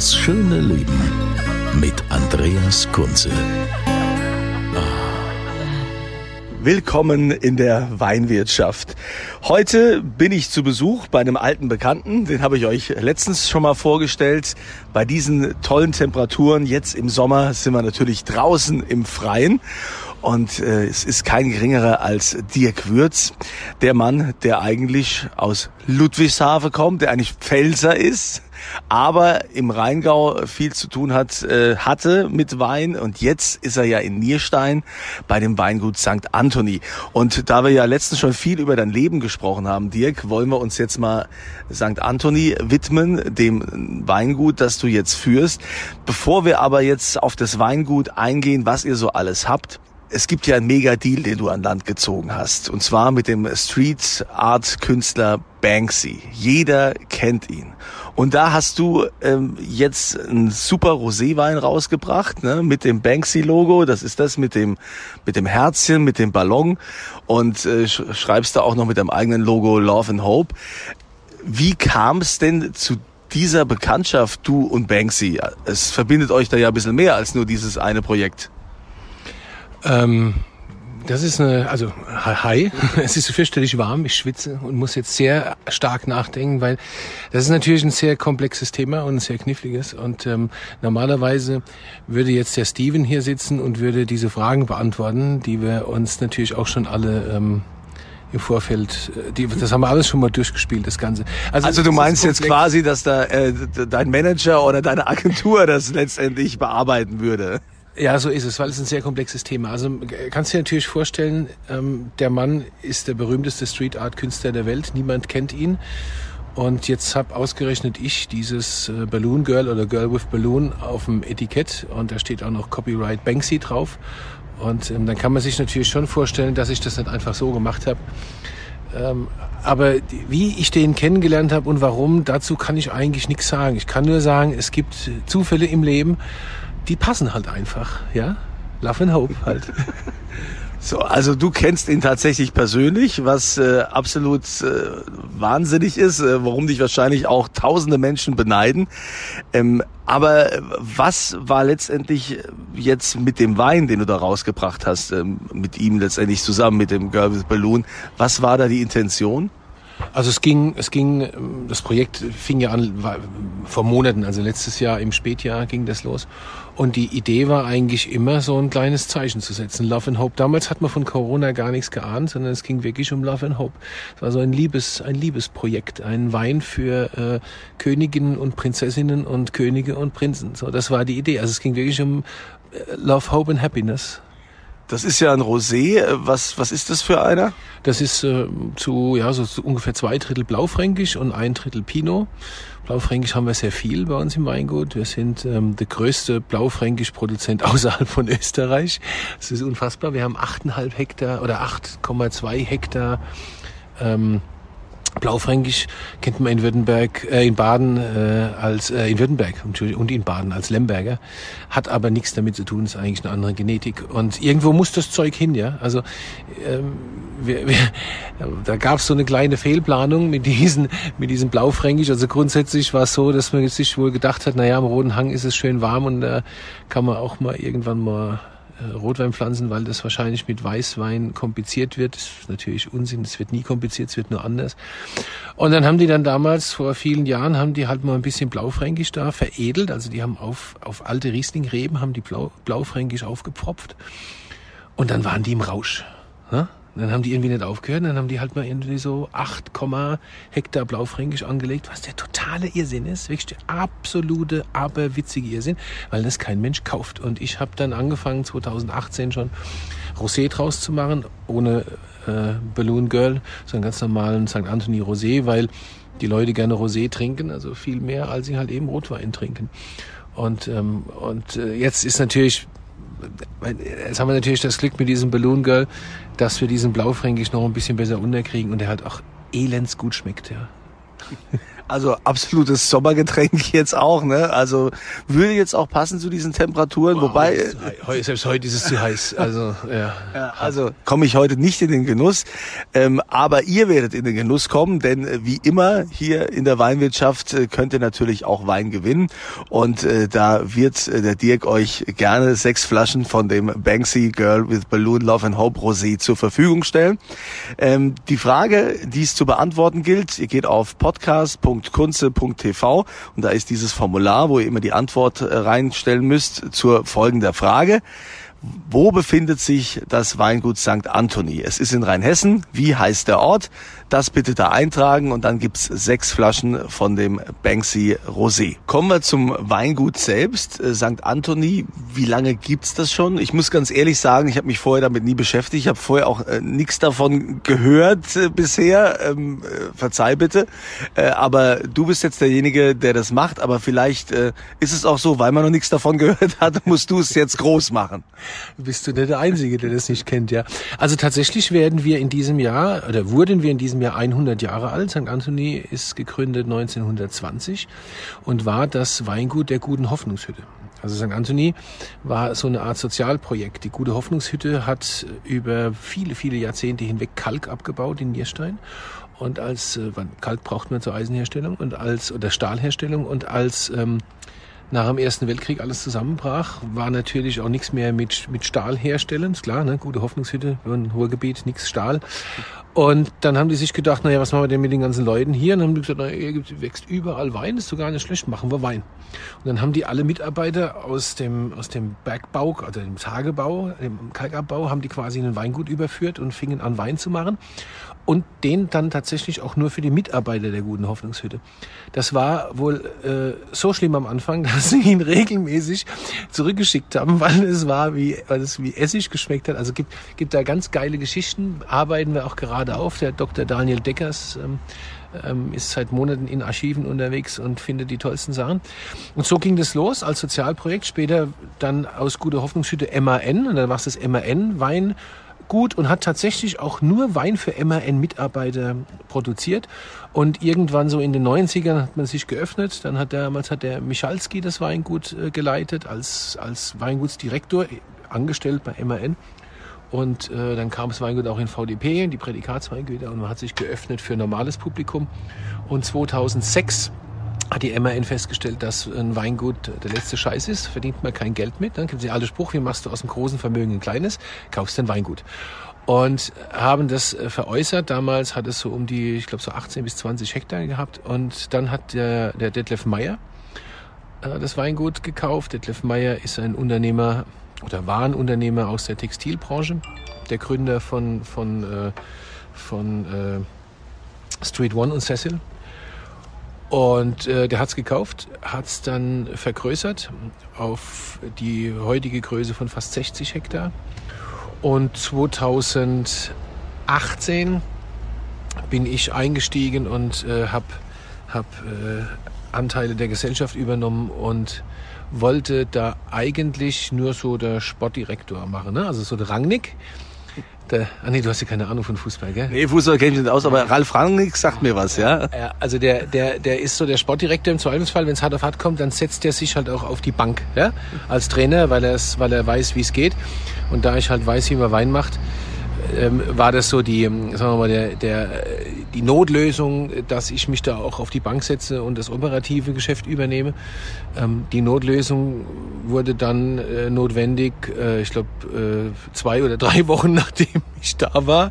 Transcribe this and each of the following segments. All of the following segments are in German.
Das schöne Leben mit Andreas Kunze. Willkommen in der Weinwirtschaft. Heute bin ich zu Besuch bei einem alten Bekannten, den habe ich euch letztens schon mal vorgestellt. Bei diesen tollen Temperaturen, jetzt im Sommer, sind wir natürlich draußen im Freien. Und äh, es ist kein geringerer als Dirk Würz, der Mann, der eigentlich aus Ludwigshafen kommt, der eigentlich Pfälzer ist, aber im Rheingau viel zu tun hat, äh, hatte mit Wein und jetzt ist er ja in Nierstein bei dem Weingut St. Anthony. Und da wir ja letztens schon viel über dein Leben gesprochen haben, Dirk, wollen wir uns jetzt mal St. Anthony widmen, dem Weingut, das du jetzt führst. Bevor wir aber jetzt auf das Weingut eingehen, was ihr so alles habt, es gibt ja einen Mega-Deal, den du an Land gezogen hast. Und zwar mit dem Street Art Künstler Banksy. Jeder kennt ihn. Und da hast du ähm, jetzt einen super Roséwein rausgebracht, ne, mit dem Banksy-Logo. Das ist das mit dem, mit dem Herzchen, mit dem Ballon. Und äh, schreibst da auch noch mit deinem eigenen Logo Love and Hope. Wie kam es denn zu dieser Bekanntschaft, du und Banksy? Es verbindet euch da ja ein bisschen mehr als nur dieses eine Projekt. Ähm, das ist eine, also hi, es ist fürchterlich warm, ich schwitze und muss jetzt sehr stark nachdenken, weil das ist natürlich ein sehr komplexes Thema und ein sehr kniffliges und ähm, normalerweise würde jetzt der Steven hier sitzen und würde diese Fragen beantworten, die wir uns natürlich auch schon alle ähm, im Vorfeld, äh, die, das haben wir alles schon mal durchgespielt, das Ganze. Also, also du meinst jetzt quasi, dass da äh, dein Manager oder deine Agentur das letztendlich bearbeiten würde? Ja, so ist es, weil es ein sehr komplexes Thema. Also kannst du dir natürlich vorstellen, ähm, der Mann ist der berühmteste Street Art Künstler der Welt. Niemand kennt ihn. Und jetzt habe ausgerechnet ich dieses äh, Balloon Girl oder Girl with Balloon auf dem Etikett und da steht auch noch Copyright Banksy drauf. Und ähm, dann kann man sich natürlich schon vorstellen, dass ich das nicht einfach so gemacht habe. Ähm, aber wie ich den kennengelernt habe und warum, dazu kann ich eigentlich nichts sagen. Ich kann nur sagen, es gibt Zufälle im Leben die passen halt einfach, ja. Love and Hope halt. So, also du kennst ihn tatsächlich persönlich, was äh, absolut äh, wahnsinnig ist, äh, warum dich wahrscheinlich auch tausende Menschen beneiden. Ähm, aber was war letztendlich jetzt mit dem Wein, den du da rausgebracht hast, ähm, mit ihm letztendlich zusammen mit dem Girl with Balloon? Was war da die Intention? Also es ging, es ging, das Projekt fing ja an war, vor Monaten, also letztes Jahr im Spätjahr ging das los. Und die Idee war eigentlich immer so ein kleines Zeichen zu setzen. Love and Hope. Damals hat man von Corona gar nichts geahnt, sondern es ging wirklich um Love and Hope. Es war so ein Liebes, ein Liebesprojekt, ein Wein für äh, Königinnen und Prinzessinnen und Könige und Prinzen. So, das war die Idee. Also es ging wirklich um äh, Love, Hope and Happiness. Das ist ja ein Rosé. Was, was ist das für einer? Das ist äh, zu, ja, so zu ungefähr zwei Drittel Blaufränkisch und ein Drittel Pinot. Blaufränkisch haben wir sehr viel bei uns im Weingut. Wir sind ähm, der größte Blaufränkisch-Produzent außerhalb von Österreich. Das ist unfassbar. Wir haben 8,5 Hektar oder 8,2 Hektar ähm, Blaufränkisch kennt man in Württemberg, äh, in Baden äh, als äh, in Württemberg und in Baden als Lemberger, hat aber nichts damit zu tun, ist eigentlich eine andere Genetik und irgendwo muss das Zeug hin, ja. Also ähm, wir, wir, da gab es so eine kleine Fehlplanung mit diesen mit diesem Blaufränkisch. Also grundsätzlich war es so, dass man sich wohl gedacht hat, na ja, am Roten Hang ist es schön warm und da kann man auch mal irgendwann mal äh, Rotweinpflanzen, weil das wahrscheinlich mit Weißwein kompliziert wird. Das ist natürlich Unsinn, es wird nie kompliziert, es wird nur anders. Und dann haben die dann damals, vor vielen Jahren, haben die halt mal ein bisschen Blaufränkisch da veredelt. Also die haben auf, auf alte Rieslingreben, haben die Blau, Blaufränkisch aufgepfropft. Und dann waren die im Rausch. Ne? Und dann haben die irgendwie nicht aufgehört, dann haben die halt mal irgendwie so 8, Hektar Blaufränkisch angelegt, was der totale Irrsinn ist, wirklich der absolute, aberwitzige Irrsinn, weil das kein Mensch kauft. Und ich habe dann angefangen, 2018 schon Rosé draus zu machen, ohne äh, Balloon Girl, sondern ganz normalen St. Anthony Rosé, weil die Leute gerne Rosé trinken, also viel mehr, als sie halt eben Rotwein trinken. Und, ähm, und äh, jetzt ist natürlich Jetzt haben wir natürlich das Glück mit diesem Balloon Girl, dass wir diesen Blaufränkisch noch ein bisschen besser unterkriegen und der halt auch elends gut schmeckt, ja. Also absolutes Sommergetränk jetzt auch, ne? Also würde jetzt auch passen zu diesen Temperaturen, wow, wobei heute, selbst heute ist es zu heiß. Also ja. ja also komme ich heute nicht in den Genuss, ähm, aber ihr werdet in den Genuss kommen, denn äh, wie immer hier in der Weinwirtschaft äh, könnt ihr natürlich auch Wein gewinnen und äh, da wird äh, der Dirk euch gerne sechs Flaschen von dem Banksy Girl with Balloon Love and Hope Rosé zur Verfügung stellen. Ähm, die Frage, die es zu beantworten gilt, ihr geht auf podcast.com www.kunze.tv und da ist dieses Formular, wo ihr immer die Antwort äh, reinstellen müsst zur folgenden Frage. Wo befindet sich das Weingut St. Anthony? Es ist in Rheinhessen. Wie heißt der Ort? Das bitte da eintragen und dann gibt's sechs Flaschen von dem Banksy Rosé. Kommen wir zum Weingut selbst, äh, St. Anthony. Wie lange gibt's das schon? Ich muss ganz ehrlich sagen, ich habe mich vorher damit nie beschäftigt. Ich habe vorher auch äh, nichts davon gehört äh, bisher. Ähm, äh, verzeih bitte. Äh, aber du bist jetzt derjenige, der das macht. Aber vielleicht ist es auch so, weil man noch nichts davon gehört hat, musst du es jetzt groß machen. Bist du nicht der Einzige, der das nicht kennt, ja. Also tatsächlich werden wir in diesem Jahr, oder wurden wir in diesem Jahr 100 Jahre alt. St. Anthony ist gegründet 1920 und war das Weingut der guten Hoffnungshütte. Also St. Anthony war so eine Art Sozialprojekt. Die gute Hoffnungshütte hat über viele, viele Jahrzehnte hinweg Kalk abgebaut in Nierstein. Und als äh, Kalk braucht man zur Eisenherstellung und als oder Stahlherstellung und als ähm, nach dem Ersten Weltkrieg alles zusammenbrach, war natürlich auch nichts mehr mit, mit Stahl herstellen. Ist klar, ne? gute Hoffnungshütte, ein Ruhrgebiet, nichts Stahl. Und dann haben die sich gedacht, naja, was machen wir denn mit den ganzen Leuten hier? Und dann haben die gesagt, naja, hier wächst überall Wein, ist sogar nicht schlecht, machen wir Wein. Und dann haben die alle Mitarbeiter aus dem, aus dem Bergbau, also dem Tagebau, dem Kalkabbau, haben die quasi in ein Weingut überführt und fingen an Wein zu machen und den dann tatsächlich auch nur für die Mitarbeiter der guten Hoffnungshütte. Das war wohl äh, so schlimm am Anfang, dass sie ihn regelmäßig zurückgeschickt haben, weil es war wie, weil es wie Essig geschmeckt hat. Also gibt, gibt da ganz geile Geschichten, arbeiten wir auch gerade auf. Der Dr. Daniel Deckers ähm, ähm, ist seit Monaten in Archiven unterwegs und findet die tollsten Sachen. Und so ging das los als Sozialprojekt. Später dann aus Gute Hoffnungshütte MAN und dann war es das MAN Wein gut und hat tatsächlich auch nur Wein für MAN-Mitarbeiter produziert. Und irgendwann so in den 90ern hat man sich geöffnet. Dann hat damals hat der Michalski das Weingut äh, geleitet als, als Weingutsdirektor, angestellt bei MAN. Und äh, dann kam das Weingut auch in VDP, in die Prädikatsweingüter, und man hat sich geöffnet für normales Publikum. Und 2006 hat die MAN festgestellt, dass ein Weingut der letzte Scheiß ist, verdient man kein Geld mit. Dann gibt es den alten Spruch, wie machst du aus einem großen Vermögen ein kleines, kaufst ein Weingut. Und haben das äh, veräußert. Damals hat es so um die, ich glaube, so 18 bis 20 Hektar gehabt. Und dann hat der, der Detlef Meyer äh, das Weingut gekauft. Detlef Meyer ist ein Unternehmer oder war ein Unternehmer aus der Textilbranche. Der Gründer von, von, äh, von äh, Street One und Cecil. Und äh, der hat's gekauft, hat's dann vergrößert auf die heutige Größe von fast 60 Hektar. Und 2018 bin ich eingestiegen und äh, habe hab, äh, Anteile der Gesellschaft übernommen und wollte da eigentlich nur so der Sportdirektor machen, ne? also so der Rangnick. Der, ah nee, du hast ja keine Ahnung von Fußball, gell? Nee, Fußball kenne ich nicht aus, aber Ralf Rangnick sagt mir was, ja? ja also der, der, der ist so der Sportdirektor im Zweifelsfall, wenn es hart auf hart kommt, dann setzt er sich halt auch auf die Bank, ja? Als Trainer, weil, weil er weiß, wie es geht. Und da ich halt weiß, wie man Wein macht, ähm, war das so die, sagen wir mal, der, der, die Notlösung, dass ich mich da auch auf die Bank setze und das operative Geschäft übernehme. Ähm, die Notlösung wurde dann äh, notwendig, äh, ich glaube, äh, zwei oder drei Wochen nachdem ich da war.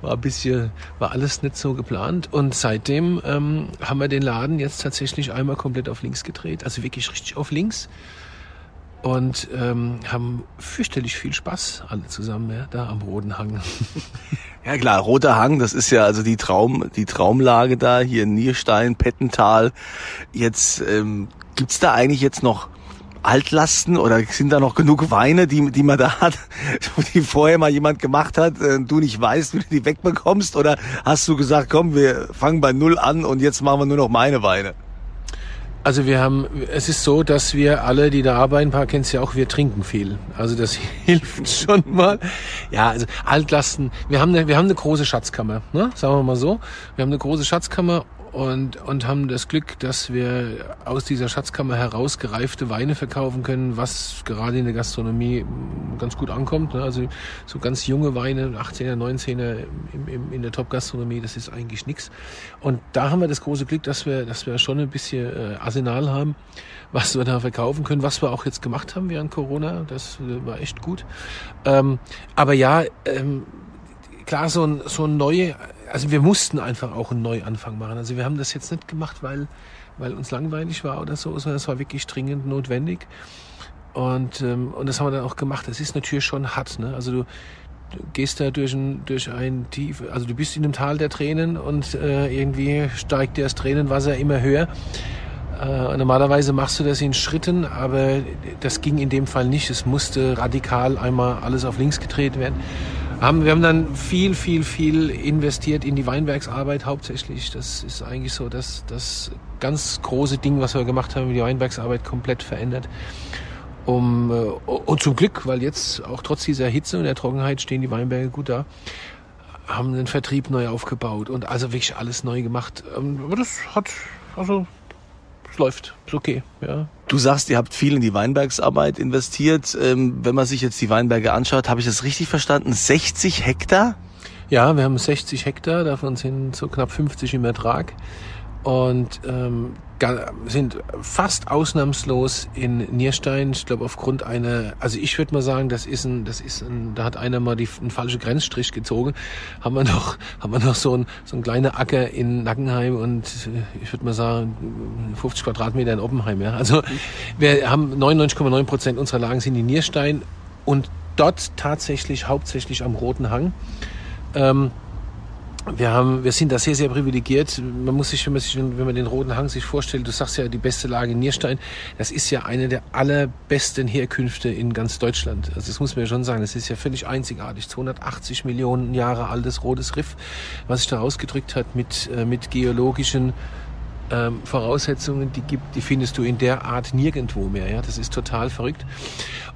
War ein bisschen, war alles nicht so geplant. Und seitdem ähm, haben wir den Laden jetzt tatsächlich einmal komplett auf links gedreht. Also wirklich richtig auf links und ähm, haben fürchterlich viel Spaß alle zusammen ja, da am Rodenhang. Ja klar, Roter Hang, das ist ja also die Traum, die Traumlage da hier in Nierstein, Pettental. Jetzt ähm, gibt's da eigentlich jetzt noch Altlasten oder sind da noch genug Weine, die, die man da hat, die vorher mal jemand gemacht hat, äh, du nicht weißt, wie du die wegbekommst? Oder hast du gesagt, komm, wir fangen bei Null an und jetzt machen wir nur noch meine Weine? Also wir haben, es ist so, dass wir alle, die da arbeiten, paar kennst ja auch, wir trinken viel. Also das hilft schon mal. Ja, also Altlasten. Wir haben eine, wir haben eine große Schatzkammer, ne? sagen wir mal so. Wir haben eine große Schatzkammer und, und haben das Glück, dass wir aus dieser Schatzkammer heraus gereifte Weine verkaufen können, was gerade in der Gastronomie ganz gut ankommt. Ne? Also so ganz junge Weine, 18er, 19er im, im, in der Top-Gastronomie, das ist eigentlich nichts. Und da haben wir das große Glück, dass wir, dass wir schon ein bisschen äh, Arsenal haben, was wir da verkaufen können, was wir auch jetzt gemacht haben während Corona. Das äh, war echt gut. Ähm, aber ja, ähm, klar, so ein, so ein neue also wir mussten einfach auch einen Neuanfang machen. Also wir haben das jetzt nicht gemacht, weil, weil uns langweilig war oder so, sondern es war wirklich dringend notwendig. Und, ähm, und das haben wir dann auch gemacht. Das ist natürlich schon hart. Ne? Also du, du gehst da durch ein, durch ein tief, also du bist in einem Tal der Tränen und äh, irgendwie steigt dir das Tränenwasser immer höher. Äh, normalerweise machst du das in Schritten, aber das ging in dem Fall nicht. Es musste radikal einmal alles auf links gedreht werden. Haben, wir haben dann viel, viel, viel investiert in die Weinbergsarbeit hauptsächlich. Das ist eigentlich so das, das ganz große Ding, was wir gemacht haben, die Weinbergsarbeit komplett verändert. Um, äh, und zum Glück, weil jetzt auch trotz dieser Hitze und der Trockenheit stehen die Weinberge gut da, haben den Vertrieb neu aufgebaut und also wirklich alles neu gemacht. Ähm, aber das hat, also es läuft, ist okay. Ja. Du sagst, ihr habt viel in die Weinbergsarbeit investiert. Ähm, wenn man sich jetzt die Weinberge anschaut, habe ich das richtig verstanden? 60 Hektar? Ja, wir haben 60 Hektar, davon sind so knapp 50 im Ertrag und ähm, sind fast ausnahmslos in Nierstein. Ich glaube aufgrund einer, also ich würde mal sagen, das ist ein, das ist ein, da hat einer mal die, einen falschen Grenzstrich gezogen. Haben wir noch, haben wir noch so ein so ein kleiner Acker in Nackenheim und ich würde mal sagen 50 Quadratmeter in Oppenheim. Ja, also wir haben 99,9 Prozent unserer Lagen sind in Nierstein und dort tatsächlich hauptsächlich am Roten Hang. Ähm, wir haben, wir sind da sehr, sehr privilegiert. Man muss sich, wenn man sich, wenn man den Roten Hang sich vorstellt, du sagst ja, die beste Lage in Nierstein, das ist ja eine der allerbesten Herkünfte in ganz Deutschland. Also das muss man ja schon sagen, das ist ja völlig einzigartig. 280 Millionen Jahre altes rotes Riff, was sich da ausgedrückt hat mit, äh, mit geologischen ähm, Voraussetzungen, die gibt, die findest du in der Art nirgendwo mehr. Ja, das ist total verrückt.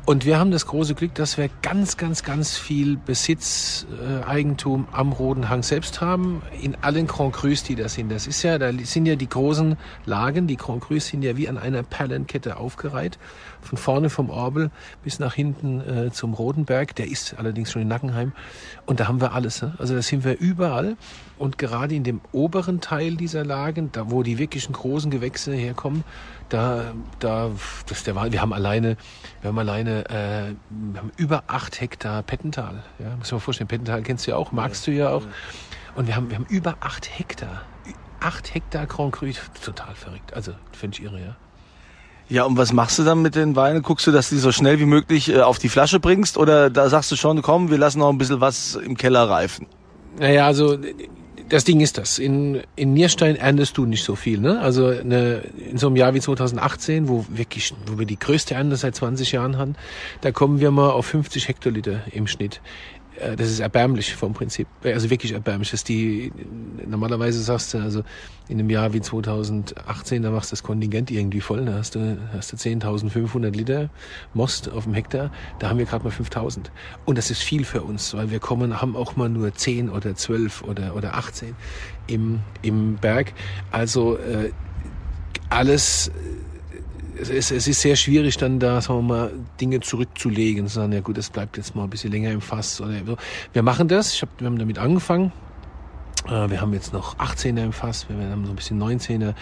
Und wir haben das große Glück, dass wir ganz, ganz, ganz viel Besitz, äh, Eigentum am Roten Hang selbst haben, in allen Grand Crus, die da sind. Das ist ja, da sind ja die großen Lagen, die Grand Crus sind ja wie an einer Perlenkette aufgereiht, von vorne vom Orbel bis nach hinten äh, zum Rotenberg. Der ist allerdings schon in Nackenheim. Und da haben wir alles. Ne? Also da sind wir überall. Und gerade in dem oberen Teil dieser Lagen, da wo die wirklichen großen Gewächse herkommen, da, da, das ist der Wahl. Wir haben alleine, wir haben alleine, äh, wir haben über acht Hektar Pettental. Ja, muss man vorstellen, Pettental kennst du ja auch, magst du ja auch. Und wir haben, wir haben über acht Hektar, acht Hektar Grand Cru, total verrückt. Also finde ich irre, ja. Ja, und was machst du dann mit den Weinen? Guckst du, dass du die so schnell wie möglich äh, auf die Flasche bringst? Oder da sagst du schon, komm, wir lassen noch ein bisschen was im Keller reifen? Naja, also das Ding ist das. In, in Nierstein erntest du nicht so viel. Ne? Also eine, in so einem Jahr wie 2018, wo wirklich, wo wir die größte Ernte seit 20 Jahren haben, da kommen wir mal auf 50 Hektoliter im Schnitt. Äh, das ist erbärmlich vom Prinzip, also wirklich erbärmlich. Das die normalerweise sagst du, also in einem Jahr wie 2018, da machst du das Kontingent irgendwie voll, da hast du hast du 10.500 Liter Most auf dem Hektar, da haben wir gerade mal 5.000 und das ist viel für uns, weil wir kommen haben auch mal nur 10 oder 12 oder oder 18 im im Berg. Also äh, alles es, es ist sehr schwierig, dann da, sagen wir mal, Dinge zurückzulegen. Sagen, ja gut, das bleibt jetzt mal ein bisschen länger im Fass. Oder so. Wir machen das. Ich hab, wir haben damit angefangen. Äh, wir haben jetzt noch 18er im Fass, wir haben so ein bisschen 19er.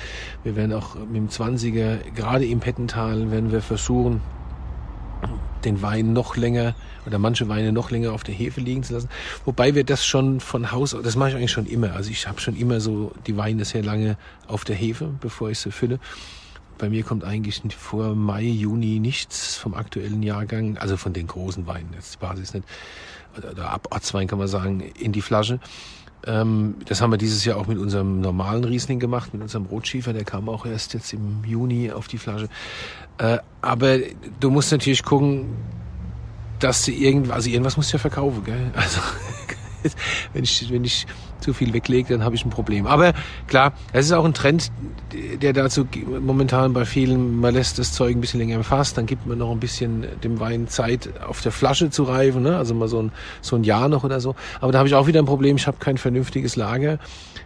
Wir werden auch mit dem 20er, gerade im Pettental, werden wir versuchen, den Wein noch länger oder manche Weine noch länger auf der Hefe liegen zu lassen. Wobei wir das schon von Haus aus, das mache ich eigentlich schon immer. Also ich habe schon immer so die Weine sehr lange auf der Hefe, bevor ich sie fülle bei mir kommt eigentlich vor Mai, Juni nichts vom aktuellen Jahrgang, also von den großen Weinen, jetzt Basis nicht, oder ab Ortswein kann man sagen, in die Flasche. Ähm, das haben wir dieses Jahr auch mit unserem normalen Riesling gemacht, mit unserem Rotschiefer, der kam auch erst jetzt im Juni auf die Flasche. Äh, aber du musst natürlich gucken, dass du irgendwas, also irgendwas musst du ja verkaufen, gell? Also wenn ich, wenn ich zu viel weglege, dann habe ich ein Problem. Aber klar, es ist auch ein Trend, der dazu momentan bei vielen, man lässt das Zeug ein bisschen länger im Fass, dann gibt man noch ein bisschen dem Wein Zeit, auf der Flasche zu reifen, ne? also mal so ein, so ein Jahr noch oder so. Aber da habe ich auch wieder ein Problem, ich habe kein vernünftiges Lager.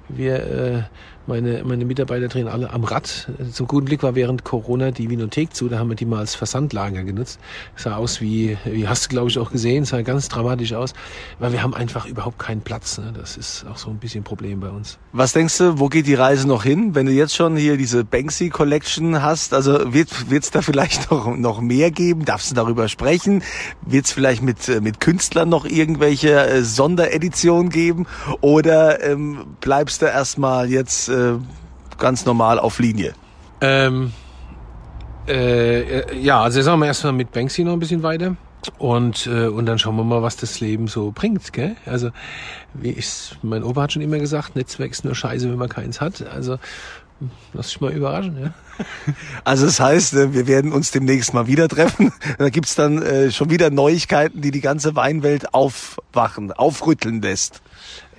Wir äh, meine, meine Mitarbeiter drehen alle am Rad. Zum guten Glück war während Corona die Winothek zu, da haben wir die mal als Versandlager genutzt. Sah aus wie, wie hast du glaube ich auch gesehen, sah ganz dramatisch aus, weil wir haben einfach überhaupt keinen Platz. Ne? Das ist auch so ein bisschen ein Problem bei uns. Was denkst du, wo geht die Reise noch hin, wenn du jetzt schon hier diese Banksy Collection hast? Also wird es da vielleicht noch, noch mehr geben? Darfst du darüber sprechen? Wird es vielleicht mit, mit Künstlern noch irgendwelche äh, Sondereditionen geben? Oder ähm, bleibst du erstmal jetzt äh, ganz normal auf Linie? Ähm, äh, ja, also sagen wir erstmal mit Banksy noch ein bisschen weiter. Und, äh, und dann schauen wir mal, was das Leben so bringt. Gell? Also wie ich, mein Opa hat schon immer gesagt, Netzwerk ist nur scheiße, wenn man keins hat. Also lass dich mal überraschen. Ja? Also das heißt, äh, wir werden uns demnächst mal wieder treffen. Da gibt's dann äh, schon wieder Neuigkeiten, die die ganze Weinwelt aufwachen, aufrütteln lässt.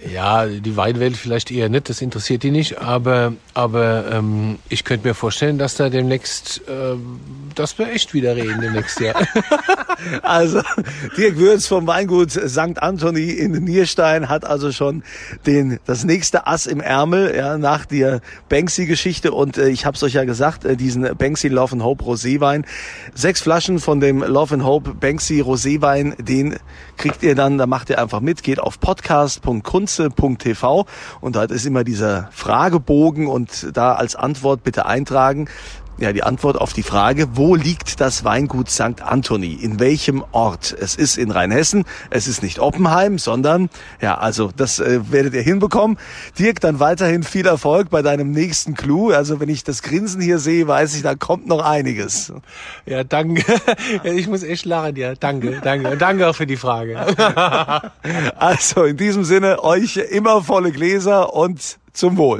Ja, die Weinwelt vielleicht eher nicht, das interessiert die nicht, aber, aber ähm, ich könnte mir vorstellen, dass da demnächst, ähm, dass wir echt wieder reden demnächst, ja. also, Dirk Würz vom Weingut St. Anthony in Nierstein hat also schon den, das nächste Ass im Ärmel, ja, nach der Banksy-Geschichte und äh, ich habe es euch ja gesagt, äh, diesen Banksy Love and Hope Roséwein. Sechs Flaschen von dem Love and Hope Banksy Roséwein, den kriegt ihr dann, da macht ihr einfach mit, geht auf podcast.kunst kunze.tv und dort ist immer dieser Fragebogen und da als Antwort bitte eintragen, ja, die Antwort auf die Frage, wo liegt das Weingut St. Anthony? In welchem Ort? Es ist in Rheinhessen. Es ist nicht Oppenheim, sondern, ja, also, das äh, werdet ihr hinbekommen. Dirk, dann weiterhin viel Erfolg bei deinem nächsten Clou. Also, wenn ich das Grinsen hier sehe, weiß ich, da kommt noch einiges. Ja, danke. Ich muss echt lachen, ja. Danke, danke. Und danke auch für die Frage. Also, in diesem Sinne, euch immer volle Gläser und zum Wohl.